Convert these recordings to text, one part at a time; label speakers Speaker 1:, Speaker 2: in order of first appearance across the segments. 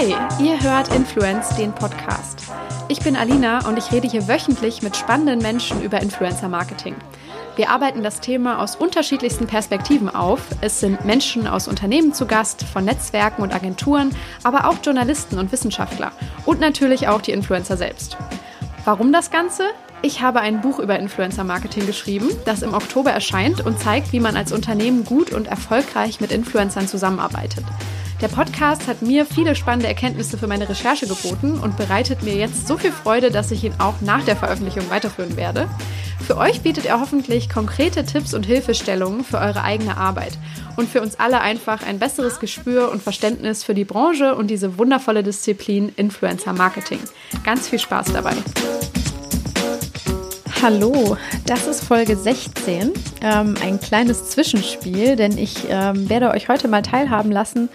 Speaker 1: Hi, ihr hört Influence, den Podcast. Ich bin Alina und ich rede hier wöchentlich mit spannenden Menschen über Influencer Marketing. Wir arbeiten das Thema aus unterschiedlichsten Perspektiven auf. Es sind Menschen aus Unternehmen zu Gast, von Netzwerken und Agenturen, aber auch Journalisten und Wissenschaftler und natürlich auch die Influencer selbst. Warum das Ganze? Ich habe ein Buch über Influencer Marketing geschrieben, das im Oktober erscheint und zeigt, wie man als Unternehmen gut und erfolgreich mit Influencern zusammenarbeitet. Der Podcast hat mir viele spannende Erkenntnisse für meine Recherche geboten und bereitet mir jetzt so viel Freude, dass ich ihn auch nach der Veröffentlichung weiterführen werde. Für euch bietet er hoffentlich konkrete Tipps und Hilfestellungen für eure eigene Arbeit und für uns alle einfach ein besseres Gespür und Verständnis für die Branche und diese wundervolle Disziplin Influencer Marketing. Ganz viel Spaß dabei. Hallo, das ist Folge 16, ähm, ein kleines Zwischenspiel, denn ich ähm, werde euch heute mal teilhaben lassen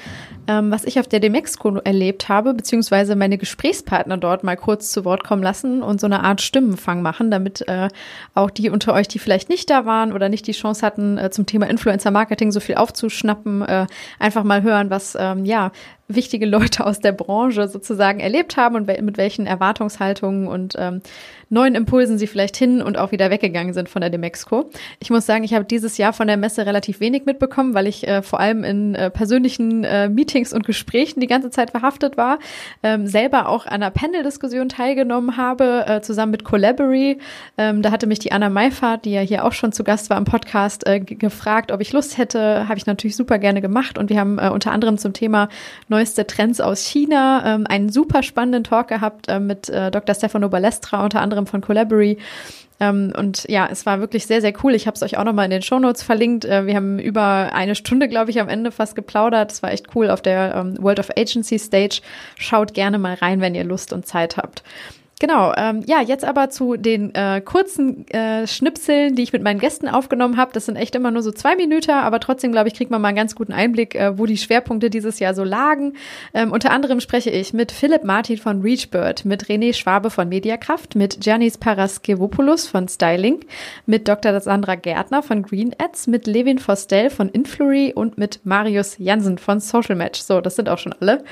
Speaker 1: ähm, was ich auf der Demexco erlebt habe, beziehungsweise meine Gesprächspartner dort mal kurz zu Wort kommen lassen und so eine Art Stimmenfang machen, damit äh, auch die unter euch, die vielleicht nicht da waren oder nicht die Chance hatten, äh, zum Thema Influencer Marketing so viel aufzuschnappen, äh, einfach mal hören, was ähm, ja wichtige Leute aus der Branche sozusagen erlebt haben und mit welchen Erwartungshaltungen und ähm, neuen Impulsen sie vielleicht hin und auch wieder weggegangen sind von der Demexco. Ich muss sagen, ich habe dieses Jahr von der Messe relativ wenig mitbekommen, weil ich äh, vor allem in äh, persönlichen äh, Meetings und Gesprächen die ganze Zeit verhaftet war, ähm, selber auch an einer Panel-Diskussion teilgenommen habe, äh, zusammen mit Collabory. Ähm, da hatte mich die Anna Meifert, die ja hier auch schon zu Gast war im Podcast, äh, gefragt, ob ich Lust hätte. Habe ich natürlich super gerne gemacht und wir haben äh, unter anderem zum Thema neueste Trends aus China ähm, einen super spannenden Talk gehabt äh, mit äh, Dr. Stefano Balestra unter anderem von Collabory. Ähm, und ja, es war wirklich sehr, sehr cool. Ich habe es euch auch nochmal in den Shownotes verlinkt. Äh, wir haben über eine Stunde, glaube ich, am Ende fast geplaudert. Es war echt cool auf der ähm, World of Agency Stage. Schaut gerne mal rein, wenn ihr Lust und Zeit habt. Genau, ähm, ja, jetzt aber zu den äh, kurzen äh, Schnipseln, die ich mit meinen Gästen aufgenommen habe. Das sind echt immer nur so zwei Minuten, aber trotzdem, glaube ich, kriegt man mal einen ganz guten Einblick, äh, wo die Schwerpunkte dieses Jahr so lagen. Ähm, unter anderem spreche ich mit Philipp Martin von Reachbird, mit René Schwabe von Mediakraft, mit Janis Paraskevopoulos von Styling, mit Dr. Sandra Gärtner von Green Ads, mit Levin Fostel von Influry und mit Marius Jansen von Social Match. So, das sind auch schon alle.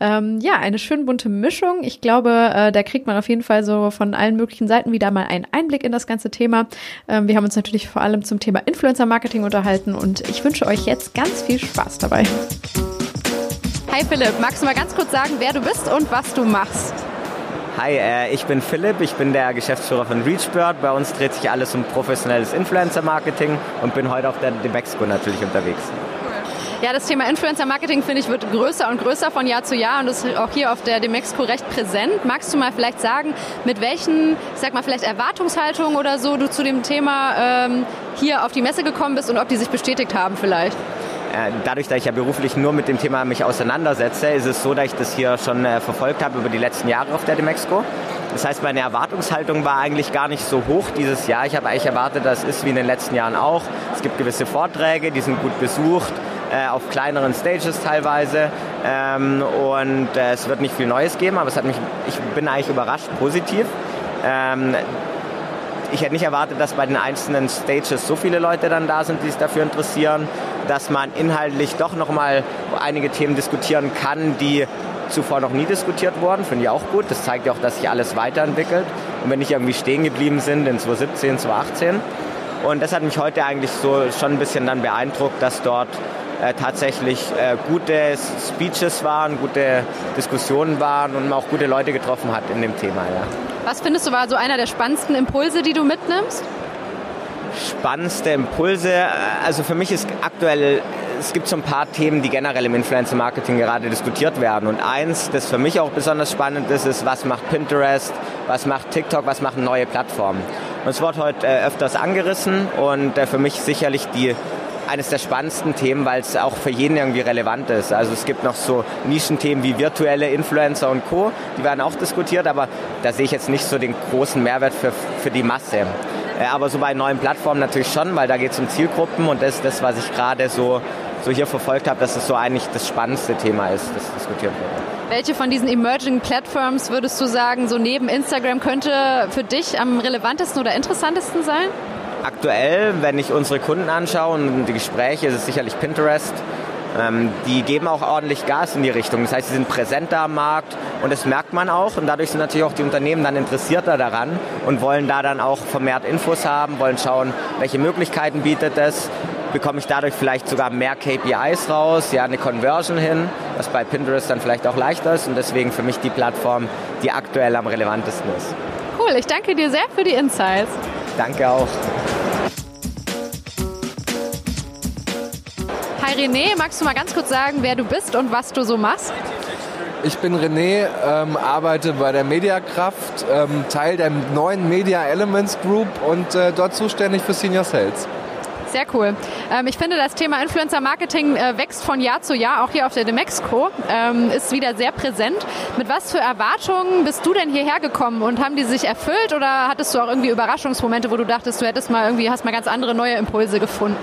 Speaker 1: Ähm, ja, eine schön bunte Mischung. Ich glaube, äh, da kriegt man auf jeden Fall so von allen möglichen Seiten wieder mal einen Einblick in das ganze Thema. Ähm, wir haben uns natürlich vor allem zum Thema Influencer-Marketing unterhalten und ich wünsche euch jetzt ganz viel Spaß dabei. Hi Philipp, magst du mal ganz kurz sagen, wer du bist und was du machst?
Speaker 2: Hi, äh, ich bin Philipp, ich bin der Geschäftsführer von ReachBird. Bei uns dreht sich alles um professionelles Influencer-Marketing und bin heute auf der Demexco natürlich unterwegs.
Speaker 1: Ja, das Thema Influencer-Marketing, finde ich, wird größer und größer von Jahr zu Jahr und ist auch hier auf der Demexco recht präsent. Magst du mal vielleicht sagen, mit welchen, ich sag mal, vielleicht Erwartungshaltungen oder so du zu dem Thema ähm, hier auf die Messe gekommen bist und ob die sich bestätigt haben vielleicht?
Speaker 2: Äh, dadurch, dass ich ja beruflich nur mit dem Thema mich auseinandersetze, ist es so, dass ich das hier schon äh, verfolgt habe über die letzten Jahre auf der Demexco. Das heißt, meine Erwartungshaltung war eigentlich gar nicht so hoch dieses Jahr. Ich habe eigentlich erwartet, das ist wie in den letzten Jahren auch. Es gibt gewisse Vorträge, die sind gut besucht äh, auf kleineren Stages teilweise. Ähm, und äh, es wird nicht viel Neues geben, aber es hat mich, ich bin eigentlich überrascht, positiv. Ähm, ich hätte nicht erwartet, dass bei den einzelnen Stages so viele Leute dann da sind, die sich dafür interessieren, dass man inhaltlich doch nochmal einige Themen diskutieren kann, die zuvor noch nie diskutiert wurden. Finde ich auch gut. Das zeigt ja auch, dass sich alles weiterentwickelt und wenn nicht irgendwie stehen geblieben sind in 2017, 2018. Und das hat mich heute eigentlich so schon ein bisschen dann beeindruckt, dass dort äh, tatsächlich äh, gute Speeches waren, gute Diskussionen waren und man auch gute Leute getroffen hat in dem Thema. Ja.
Speaker 1: Was findest du war so einer der spannendsten Impulse, die du mitnimmst?
Speaker 2: Spannendste Impulse, äh, also für mich ist aktuell es gibt so ein paar Themen, die generell im Influencer-Marketing gerade diskutiert werden. Und eins, das für mich auch besonders spannend ist, ist, was macht Pinterest, was macht TikTok, was machen neue Plattformen. Und es wird heute äh, öfters angerissen und äh, für mich sicherlich die eines der spannendsten Themen, weil es auch für jeden irgendwie relevant ist. Also es gibt noch so Nischenthemen wie virtuelle Influencer und Co., die werden auch diskutiert, aber da sehe ich jetzt nicht so den großen Mehrwert für, für die Masse. Äh, aber so bei neuen Plattformen natürlich schon, weil da geht es um Zielgruppen und das ist das, was ich gerade so, so hier verfolgt habe, dass es so eigentlich das spannendste Thema ist, das diskutiert wird.
Speaker 1: Welche von diesen Emerging Platforms würdest du sagen, so neben Instagram könnte für dich am relevantesten oder interessantesten sein?
Speaker 2: Aktuell, wenn ich unsere Kunden anschaue und die Gespräche, ist es sicherlich Pinterest. Ähm, die geben auch ordentlich Gas in die Richtung. Das heißt, sie sind präsenter am Markt und das merkt man auch. Und dadurch sind natürlich auch die Unternehmen dann interessierter daran und wollen da dann auch vermehrt Infos haben, wollen schauen, welche Möglichkeiten bietet es. Bekomme ich dadurch vielleicht sogar mehr KPIs raus, ja, eine Conversion hin, was bei Pinterest dann vielleicht auch leichter ist und deswegen für mich die Plattform, die aktuell am relevantesten ist.
Speaker 3: Cool, ich danke dir sehr für die Insights.
Speaker 2: Danke auch.
Speaker 3: Hi René, magst du mal ganz kurz sagen, wer du bist und was du so machst?
Speaker 4: Ich bin René, ähm, arbeite bei der Mediakraft, ähm, Teil der neuen Media Elements Group und äh, dort zuständig für Senior Sales.
Speaker 3: Sehr cool. Ähm, ich finde, das Thema Influencer Marketing äh, wächst von Jahr zu Jahr, auch hier auf der Demexco, ähm, ist wieder sehr präsent. Mit was für Erwartungen bist du denn hierher gekommen und haben die sich erfüllt oder hattest du auch irgendwie Überraschungsmomente, wo du dachtest, du hättest mal irgendwie, hast mal ganz andere neue Impulse gefunden?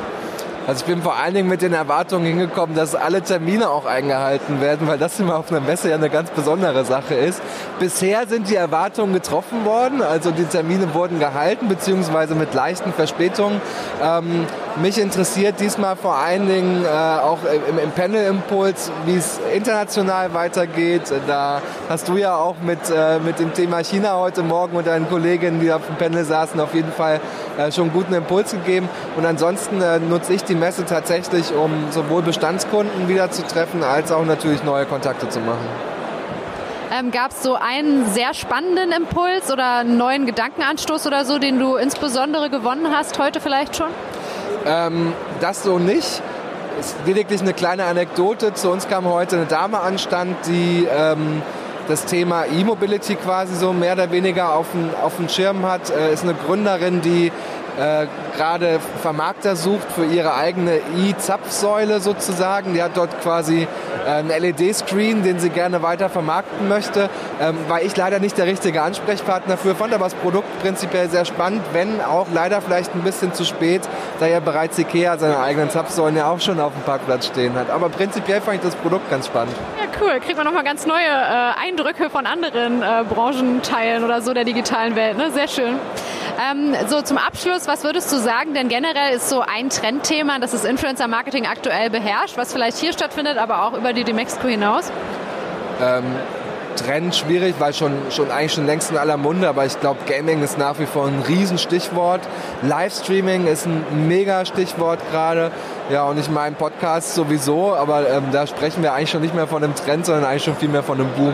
Speaker 4: Also ich bin vor allen Dingen mit den Erwartungen hingekommen, dass alle Termine auch eingehalten werden, weil das immer auf einer Messe ja eine ganz besondere Sache ist. Bisher sind die Erwartungen getroffen worden, also die Termine wurden gehalten, beziehungsweise mit leichten Verspätungen. Ähm, mich interessiert diesmal vor allen Dingen äh, auch im, im Panel-Impuls, wie es international weitergeht. Da hast du ja auch mit, äh, mit dem Thema China heute Morgen und deinen Kolleginnen, die auf dem Panel saßen, auf jeden Fall schon einen guten Impuls gegeben. Und ansonsten äh, nutze ich die Messe tatsächlich, um sowohl Bestandskunden wieder zu treffen, als auch natürlich neue Kontakte zu machen.
Speaker 3: Ähm, Gab es so einen sehr spannenden Impuls oder einen neuen Gedankenanstoß oder so, den du insbesondere gewonnen hast, heute vielleicht schon?
Speaker 4: Ähm, das so nicht. Es ist lediglich eine kleine Anekdote. Zu uns kam heute eine Dame anstand, die ähm, das Thema E-Mobility quasi so mehr oder weniger auf dem, auf dem Schirm hat. Äh, ist eine Gründerin, die äh, gerade Vermarkter sucht für ihre eigene E-Zapfsäule sozusagen. Die hat dort quasi äh, einen LED-Screen, den sie gerne weiter vermarkten möchte. Ähm, war ich leider nicht der richtige Ansprechpartner für, fand aber das Produkt prinzipiell sehr spannend, wenn auch leider vielleicht ein bisschen zu spät, da ja bereits Ikea seine eigenen Zapfsäulen ja auch schon auf dem Parkplatz stehen hat. Aber prinzipiell fand ich das Produkt ganz spannend.
Speaker 3: Ja, cool. Kriegt man nochmal ganz neue äh, Eindrücke von anderen äh, Branchenteilen oder so der digitalen Welt. Ne? Sehr schön. Ähm, so zum Abschluss, was würdest du sagen? Denn generell ist so ein Trendthema, dass das Influencer Marketing aktuell beherrscht, was vielleicht hier stattfindet, aber auch über die Demexco hinaus.
Speaker 4: Ähm, Trend schwierig, weil schon, schon eigentlich schon längst in aller Munde, aber ich glaube, Gaming ist nach wie vor ein Riesenstichwort. Livestreaming ist ein mega Stichwort gerade. Ja, und ich meine Podcast sowieso, aber ähm, da sprechen wir eigentlich schon nicht mehr von einem Trend, sondern eigentlich schon viel mehr von einem Boom.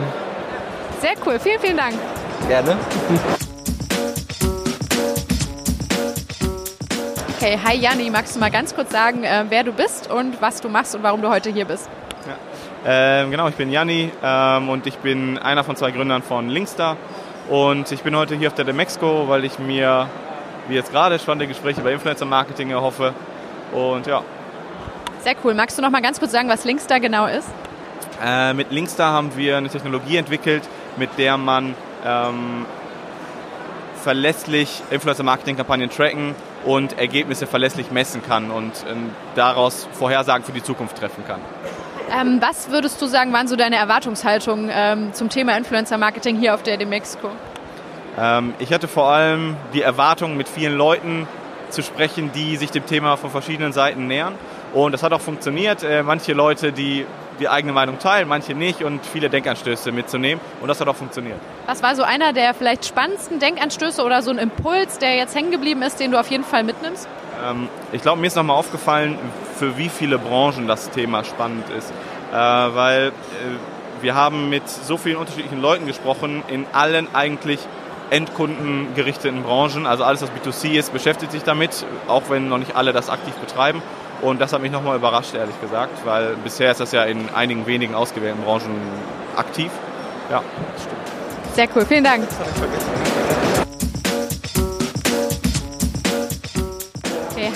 Speaker 3: Sehr cool, vielen, vielen Dank.
Speaker 4: Gerne.
Speaker 3: Okay, hi Janni, magst du mal ganz kurz sagen, äh, wer du bist und was du machst und warum du heute hier bist?
Speaker 5: Ähm, genau, ich bin Janni ähm, und ich bin einer von zwei Gründern von Linkstar und ich bin heute hier auf der Demexco, weil ich mir, wie jetzt gerade, spannende Gespräche über Influencer Marketing erhoffe und ja.
Speaker 3: Sehr cool. Magst du noch mal ganz kurz sagen, was Linkstar genau ist?
Speaker 5: Äh, mit Linkstar haben wir eine Technologie entwickelt, mit der man ähm, verlässlich Influencer-Marketing-Kampagnen tracken und Ergebnisse verlässlich messen kann und ähm, daraus Vorhersagen für die Zukunft treffen kann.
Speaker 3: Ähm, was würdest du sagen, waren so deine Erwartungshaltungen ähm, zum Thema Influencer-Marketing hier auf der Demexco?
Speaker 5: Ähm, ich hatte vor allem die Erwartung, mit vielen Leuten zu sprechen, die sich dem Thema von verschiedenen Seiten nähern. Und das hat auch funktioniert. Äh, manche Leute, die die eigene Meinung teilen, manche nicht und viele Denkanstöße mitzunehmen. Und das hat auch funktioniert.
Speaker 3: Was war so einer der vielleicht spannendsten Denkanstöße oder so ein Impuls, der jetzt hängen geblieben ist, den du auf jeden Fall mitnimmst?
Speaker 5: Ähm, ich glaube, mir ist nochmal aufgefallen, für wie viele Branchen das Thema spannend ist. Äh, weil äh, wir haben mit so vielen unterschiedlichen Leuten gesprochen, in allen eigentlich endkundengerichteten Branchen. Also alles, was B2C ist, beschäftigt sich damit, auch wenn noch nicht alle das aktiv betreiben. Und das hat mich nochmal überrascht, ehrlich gesagt, weil bisher ist das ja in einigen wenigen ausgewählten Branchen aktiv. Ja,
Speaker 3: stimmt. Sehr cool, vielen Dank.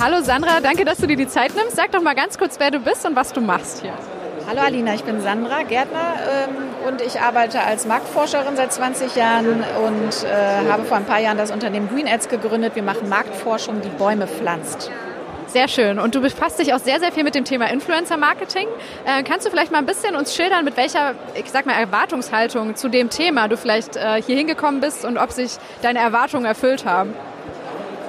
Speaker 3: Hallo Sandra, danke, dass du dir die Zeit nimmst. Sag doch mal ganz kurz, wer du bist und was du machst hier.
Speaker 6: Hallo Alina, ich bin Sandra Gärtner ähm, und ich arbeite als Marktforscherin seit 20 Jahren und äh, habe vor ein paar Jahren das Unternehmen Green Ads gegründet. Wir machen Marktforschung, die Bäume pflanzt.
Speaker 3: Sehr schön. Und du befasst dich auch sehr, sehr viel mit dem Thema Influencer-Marketing. Äh, kannst du vielleicht mal ein bisschen uns schildern, mit welcher, ich sag mal, Erwartungshaltung zu dem Thema du vielleicht äh, hier hingekommen bist und ob sich deine Erwartungen erfüllt haben?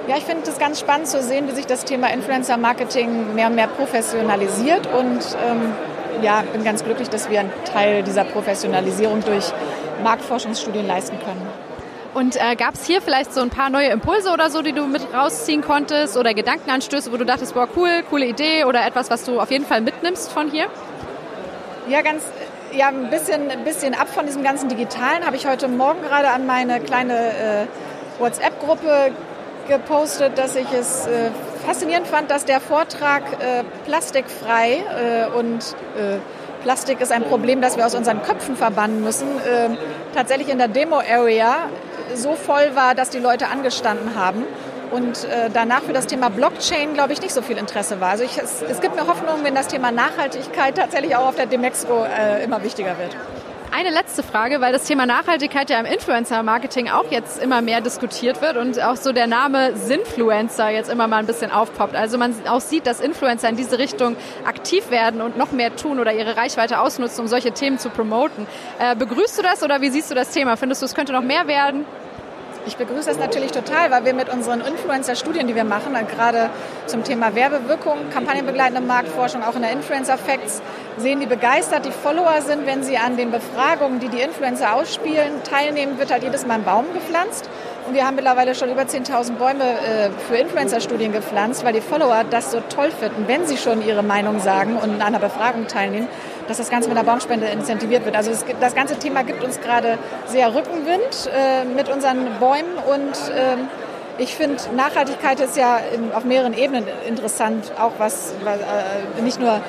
Speaker 6: Ja, ich finde es ganz spannend zu sehen, wie sich das Thema Influencer-Marketing mehr und mehr professionalisiert und ähm, ja, bin ganz glücklich, dass wir einen Teil dieser Professionalisierung durch Marktforschungsstudien leisten können.
Speaker 3: Und äh, gab es hier vielleicht so ein paar neue Impulse oder so, die du mit rausziehen konntest oder Gedankenanstöße, wo du dachtest, boah, cool, coole Idee oder etwas, was du auf jeden Fall mitnimmst von hier?
Speaker 6: Ja, ganz, ja, ein bisschen, ein bisschen ab von diesem ganzen Digitalen habe ich heute Morgen gerade an meine kleine äh, WhatsApp-Gruppe gepostet, dass ich es äh, faszinierend fand, dass der Vortrag äh, plastikfrei äh, und äh, Plastik ist ein Problem, das wir aus unseren Köpfen verbannen müssen, äh, tatsächlich in der Demo-Area so voll war, dass die Leute angestanden haben und äh, danach für das Thema Blockchain, glaube ich, nicht so viel Interesse war. Also ich, es, es, gibt mir Hoffnung, wenn das Thema Nachhaltigkeit tatsächlich auch auf der Demexco äh, immer wichtiger wird.
Speaker 3: Eine letzte Frage, weil das Thema Nachhaltigkeit ja im Influencer-Marketing auch jetzt immer mehr diskutiert wird und auch so der Name Sinfluencer jetzt immer mal ein bisschen aufpoppt. Also man auch sieht, dass Influencer in diese Richtung aktiv werden und noch mehr tun oder ihre Reichweite ausnutzen, um solche Themen zu promoten. Äh, begrüßt du das oder wie siehst du das Thema? Findest du, es könnte noch mehr werden?
Speaker 6: Ich begrüße das natürlich total, weil wir mit unseren Influencer-Studien, die wir machen, gerade zum Thema Werbewirkung, kampagnenbegleitende Marktforschung, auch in der Influencer-Facts, sehen, wie begeistert die Follower sind, wenn sie an den Befragungen, die die Influencer ausspielen, teilnehmen, wird halt jedes Mal ein Baum gepflanzt. Und wir haben mittlerweile schon über 10.000 Bäume äh, für Influencer-Studien gepflanzt, weil die Follower das so toll finden, wenn sie schon ihre Meinung sagen und an einer Befragung teilnehmen, dass das Ganze mit der Baumspende incentiviert wird. Also das ganze Thema gibt uns gerade sehr Rückenwind äh, mit unseren Bäumen und ähm, ich finde, Nachhaltigkeit ist ja auf mehreren Ebenen interessant, auch was, was äh, nicht nur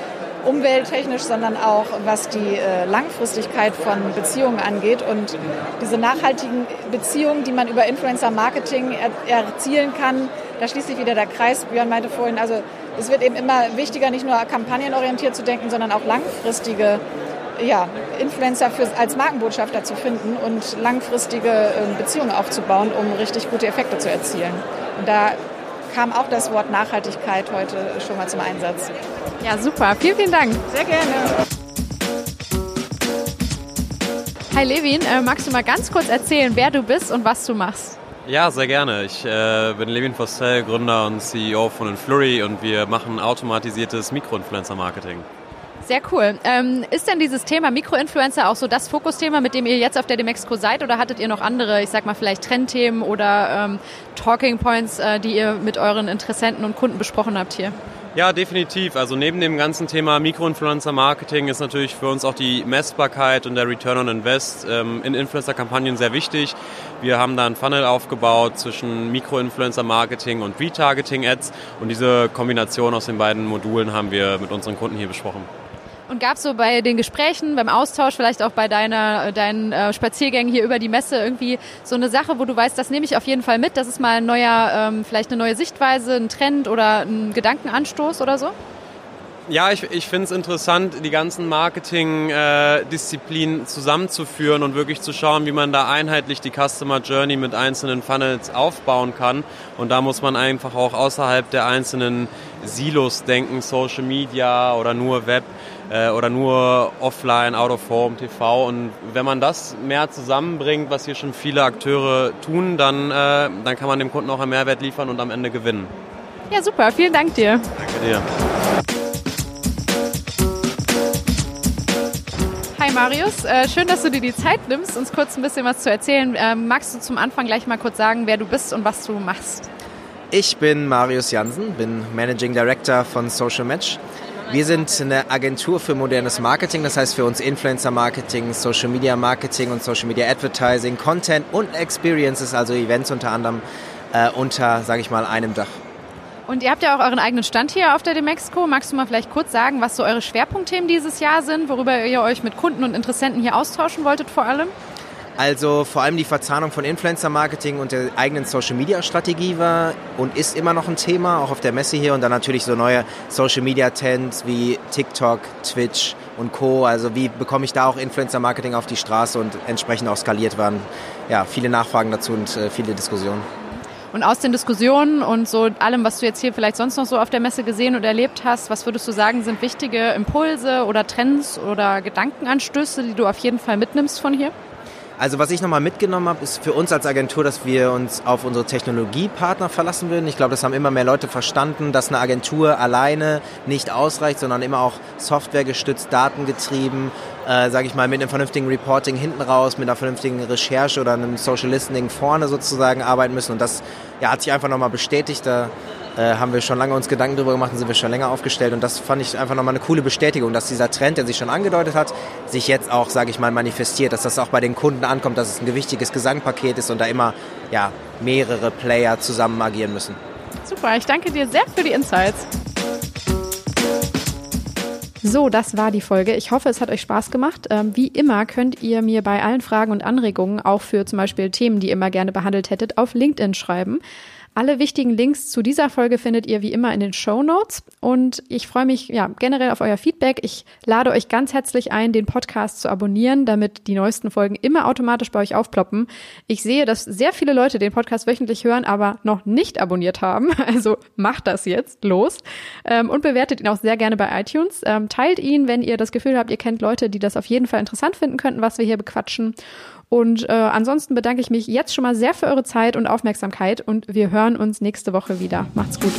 Speaker 6: umwelttechnisch, sondern auch was die äh, Langfristigkeit von Beziehungen angeht. Und diese nachhaltigen Beziehungen, die man über Influencer-Marketing er erzielen kann, da schließt sich wieder der Kreis. Björn meinte vorhin, also es wird eben immer wichtiger, nicht nur kampagnenorientiert zu denken, sondern auch langfristige ja, Influencer für, als Markenbotschafter zu finden und langfristige äh, Beziehungen aufzubauen, um richtig gute Effekte zu erzielen. Und da kam auch das Wort Nachhaltigkeit heute schon mal zum Einsatz.
Speaker 3: Ja, super. Vielen, vielen Dank.
Speaker 6: Sehr gerne.
Speaker 3: Hi Levin, äh, magst du mal ganz kurz erzählen, wer du bist und was du machst?
Speaker 7: Ja, sehr gerne. Ich äh, bin Levin Fostel, Gründer und CEO von Influrry und wir machen automatisiertes Mikroinfluencer-Marketing.
Speaker 3: Sehr cool. Ähm, ist denn dieses Thema Mikroinfluencer auch so das Fokusthema, mit dem ihr jetzt auf der Demexco seid oder hattet ihr noch andere, ich sag mal vielleicht Trendthemen oder ähm, Talking Points, äh, die ihr mit euren Interessenten und Kunden besprochen habt hier?
Speaker 7: Ja, definitiv. Also neben dem ganzen Thema Mikroinfluencer-Marketing ist natürlich für uns auch die Messbarkeit und der Return on Invest ähm, in Influencer-Kampagnen sehr wichtig. Wir haben da einen Funnel aufgebaut zwischen Mikroinfluencer-Marketing und Retargeting-Ads und diese Kombination aus den beiden Modulen haben wir mit unseren Kunden hier besprochen.
Speaker 3: Und gab es so bei den Gesprächen, beim Austausch, vielleicht auch bei deiner, deinen äh, Spaziergängen hier über die Messe irgendwie so eine Sache, wo du weißt, das nehme ich auf jeden Fall mit, das ist mal ein neuer, ähm, vielleicht eine neue Sichtweise, ein Trend oder ein Gedankenanstoß oder so?
Speaker 7: Ja, ich, ich finde es interessant, die ganzen Marketing-Disziplinen äh, zusammenzuführen und wirklich zu schauen, wie man da einheitlich die Customer Journey mit einzelnen Funnels aufbauen kann. Und da muss man einfach auch außerhalb der einzelnen Silos denken, Social Media oder nur Web äh, oder nur offline, out of home, TV. Und wenn man das mehr zusammenbringt, was hier schon viele Akteure tun, dann, äh, dann kann man dem Kunden auch einen Mehrwert liefern und am Ende gewinnen.
Speaker 3: Ja, super. Vielen Dank dir.
Speaker 7: Danke dir.
Speaker 3: Hi Marius, äh, schön, dass du dir die Zeit nimmst, uns kurz ein bisschen was zu erzählen. Ähm, magst du zum Anfang gleich mal kurz sagen, wer du bist und was du machst?
Speaker 8: Ich bin Marius Jansen, bin Managing Director von Social Match. Wir sind eine Agentur für modernes Marketing, das heißt für uns Influencer Marketing, Social Media Marketing und Social Media Advertising, Content und Experiences, also Events unter anderem, äh, unter, sage ich mal, einem Dach.
Speaker 3: Und ihr habt ja auch euren eigenen Stand hier auf der Demexco. Magst du mal vielleicht kurz sagen, was so eure Schwerpunktthemen dieses Jahr sind, worüber ihr euch mit Kunden und Interessenten hier austauschen wolltet vor allem?
Speaker 8: Also vor allem die Verzahnung von Influencer-Marketing und der eigenen Social-Media-Strategie war und ist immer noch ein Thema, auch auf der Messe hier. Und dann natürlich so neue Social-Media-Trends wie TikTok, Twitch und Co. Also wie bekomme ich da auch Influencer-Marketing auf die Straße und entsprechend auch skaliert waren. Ja, viele Nachfragen dazu und äh, viele Diskussionen.
Speaker 3: Und aus den Diskussionen und so allem, was du jetzt hier vielleicht sonst noch so auf der Messe gesehen und erlebt hast, was würdest du sagen, sind wichtige Impulse oder Trends oder Gedankenanstöße, die du auf jeden Fall mitnimmst von hier?
Speaker 8: Also was ich nochmal mitgenommen habe, ist für uns als Agentur, dass wir uns auf unsere Technologiepartner verlassen würden. Ich glaube, das haben immer mehr Leute verstanden, dass eine Agentur alleine nicht ausreicht, sondern immer auch softwaregestützt, datengetrieben, äh, sage ich mal, mit einem vernünftigen Reporting hinten raus, mit einer vernünftigen Recherche oder einem Social Listening vorne sozusagen arbeiten müssen. Und das ja, hat sich einfach nochmal bestätigt. Da äh, haben wir schon lange uns Gedanken darüber gemacht und sind wir schon länger aufgestellt. Und das fand ich einfach nochmal eine coole Bestätigung, dass dieser Trend, der sich schon angedeutet hat, sich jetzt auch, sage ich mal, manifestiert, dass das auch bei den Kunden ankommt, dass es ein gewichtiges Gesangpaket ist und da immer ja, mehrere Player zusammen agieren müssen.
Speaker 1: Super, ich danke dir sehr für die Insights. So, das war die Folge. Ich hoffe, es hat euch Spaß gemacht. Ähm, wie immer könnt ihr mir bei allen Fragen und Anregungen, auch für zum Beispiel Themen, die ihr immer gerne behandelt hättet, auf LinkedIn schreiben. Alle wichtigen Links zu dieser Folge findet ihr wie immer in den Show Notes und ich freue mich ja generell auf euer Feedback. Ich lade euch ganz herzlich ein, den Podcast zu abonnieren, damit die neuesten Folgen immer automatisch bei euch aufploppen. Ich sehe, dass sehr viele Leute den Podcast wöchentlich hören, aber noch nicht abonniert haben. Also macht das jetzt los ähm, und bewertet ihn auch sehr gerne bei iTunes. Ähm, teilt ihn, wenn ihr das Gefühl habt, ihr kennt Leute, die das auf jeden Fall interessant finden könnten, was wir hier bequatschen. Und äh, ansonsten bedanke ich mich jetzt schon mal sehr für eure Zeit und Aufmerksamkeit und wir hören uns nächste Woche wieder. Macht's gut.